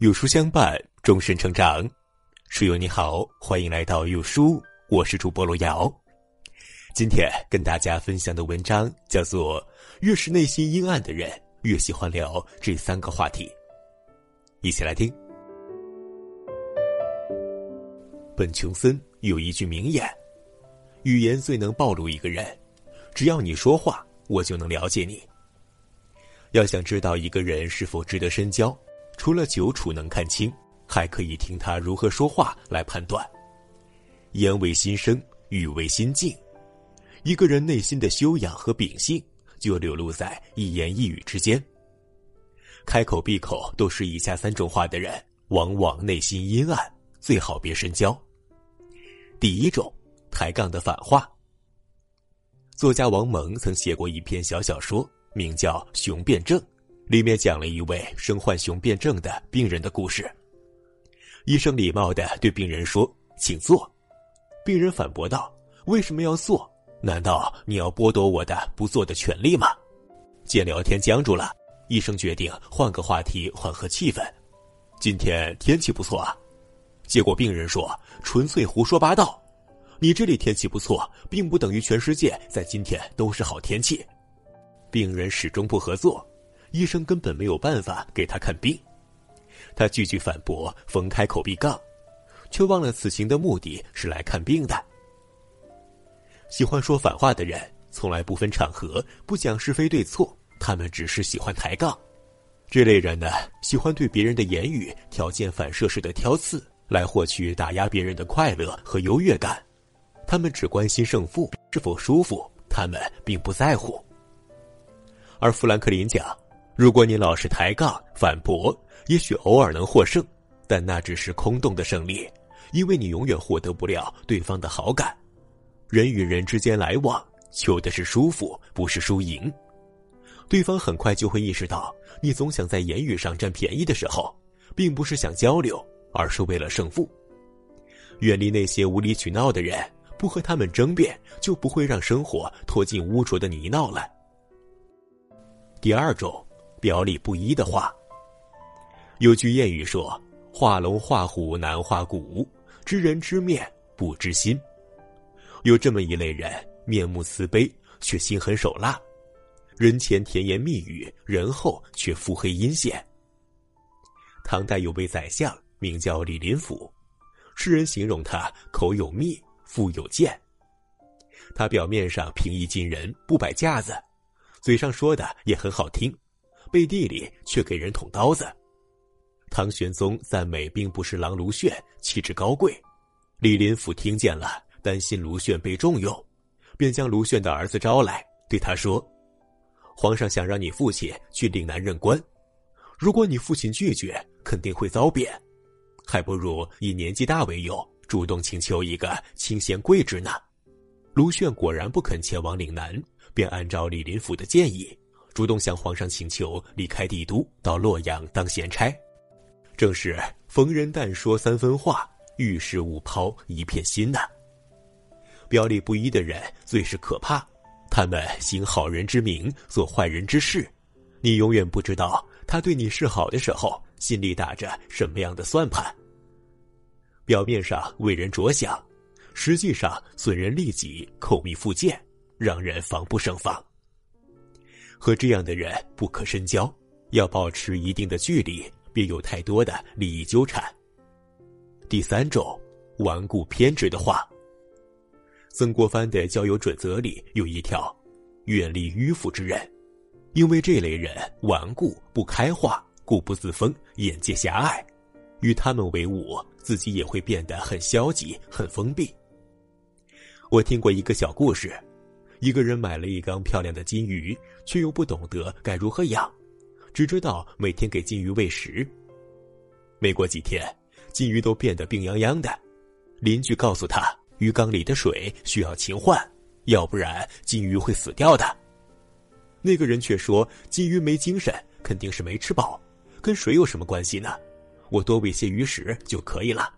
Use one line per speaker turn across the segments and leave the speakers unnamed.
有书相伴，终身成长。书友你好，欢迎来到有书，我是主播罗瑶。今天跟大家分享的文章叫做《越是内心阴暗的人，越喜欢聊这三个话题》。一起来听。本琼森有一句名言：“语言最能暴露一个人，只要你说话，我就能了解你。”要想知道一个人是否值得深交。除了久处能看清，还可以听他如何说话来判断。言为心声，语为心境。一个人内心的修养和秉性，就流露在一言一语之间。开口闭口都是以下三种话的人，往往内心阴暗，最好别深交。第一种，抬杠的反话。作家王蒙曾写过一篇小小说，名叫《雄辩症》。里面讲了一位身患雄辩症的病人的故事。医生礼貌的对病人说：“请坐。”病人反驳道：“为什么要坐？难道你要剥夺我的不坐的权利吗？”见聊天僵住了，医生决定换个话题缓和气氛。今天天气不错啊。结果病人说：“纯粹胡说八道！你这里天气不错，并不等于全世界在今天都是好天气。”病人始终不合作。医生根本没有办法给他看病，他句句反驳，逢开口必杠，却忘了此行的目的是来看病的。喜欢说反话的人，从来不分场合，不讲是非对错，他们只是喜欢抬杠。这类人呢，喜欢对别人的言语条件反射式的挑刺，来获取打压别人的快乐和优越感。他们只关心胜负是否舒服，他们并不在乎。而富兰克林讲。如果你老是抬杠反驳，也许偶尔能获胜，但那只是空洞的胜利，因为你永远获得不了对方的好感。人与人之间来往，求的是舒服，不是输赢。对方很快就会意识到，你总想在言语上占便宜的时候，并不是想交流，而是为了胜负。远离那些无理取闹的人，不和他们争辩，就不会让生活拖进污浊的泥淖了。第二种。表里不一的话。有句谚语说：“画龙画虎难画骨，知人知面不知心。”有这么一类人，面目慈悲却心狠手辣，人前甜言蜜语，人后却腹黑阴险。唐代有位宰相，名叫李林甫，世人形容他口有蜜，腹有剑。他表面上平易近人，不摆架子，嘴上说的也很好听。背地里却给人捅刀子。唐玄宗赞美并不是郎卢炫气质高贵，李林甫听见了，担心卢炫被重用，便将卢炫的儿子招来，对他说：“皇上想让你父亲去岭南任官，如果你父亲拒绝，肯定会遭贬，还不如以年纪大为由，主动请求一个清闲贵职呢。”卢炫果然不肯前往岭南，便按照李林甫的建议。主动向皇上请求离开帝都，到洛阳当闲差。正是逢人但说三分话，遇事勿抛一片心呐。表里不一的人最是可怕，他们行好人之名，做坏人之事。你永远不知道他对你示好的时候，心里打着什么样的算盘。表面上为人着想，实际上损人利己，口蜜腹剑，让人防不胜防。和这样的人不可深交，要保持一定的距离，别有太多的利益纠缠。第三种，顽固偏执的话。曾国藩的交友准则里有一条：远离迂腐之人，因为这类人顽固不开化，固步自封，眼界狭隘，与他们为伍，自己也会变得很消极、很封闭。我听过一个小故事。一个人买了一缸漂亮的金鱼，却又不懂得该如何养，只知道每天给金鱼喂食。没过几天，金鱼都变得病殃殃的。邻居告诉他，鱼缸里的水需要勤换，要不然金鱼会死掉的。那个人却说，金鱼没精神，肯定是没吃饱，跟水有什么关系呢？我多喂些鱼食就可以了。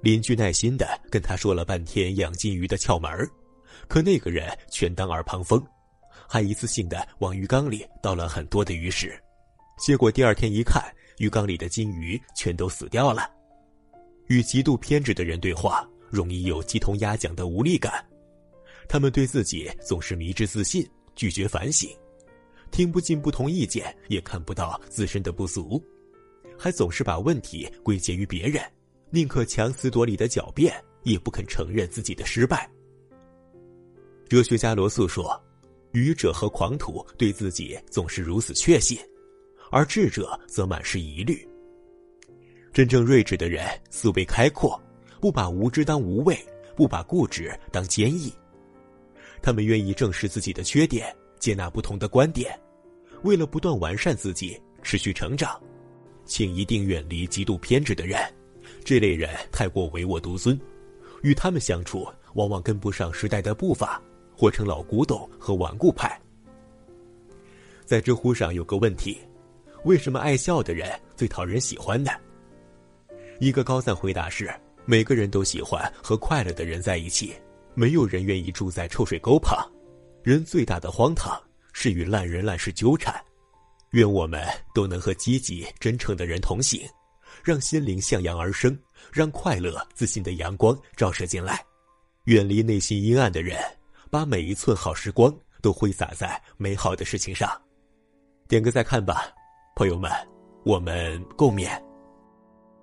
邻居耐心的跟他说了半天养金鱼的窍门儿。可那个人全当耳旁风，还一次性的往鱼缸里倒了很多的鱼食，结果第二天一看，鱼缸里的金鱼全都死掉了。与极度偏执的人对话，容易有鸡同鸭讲的无力感。他们对自己总是迷之自信，拒绝反省，听不进不同意见，也看不到自身的不足，还总是把问题归结于别人，宁可强词夺理的狡辩，也不肯承认自己的失败。哲学家罗素说：“愚者和狂徒对自己总是如此确信，而智者则满是疑虑。真正睿智的人思维开阔，不把无知当无畏，不把固执当坚毅。他们愿意正视自己的缺点，接纳不同的观点，为了不断完善自己，持续成长。请一定远离极度偏执的人，这类人太过唯我独尊，与他们相处往往跟不上时代的步伐。”或成老古董和顽固派。在知乎上有个问题：为什么爱笑的人最讨人喜欢呢？一个高赞回答是：每个人都喜欢和快乐的人在一起，没有人愿意住在臭水沟旁。人最大的荒唐是与烂人烂事纠缠。愿我们都能和积极真诚的人同行，让心灵向阳而生，让快乐自信的阳光照射进来，远离内心阴暗的人。把每一寸好时光都挥洒在美好的事情上，点个再看吧，朋友们，我们共勉。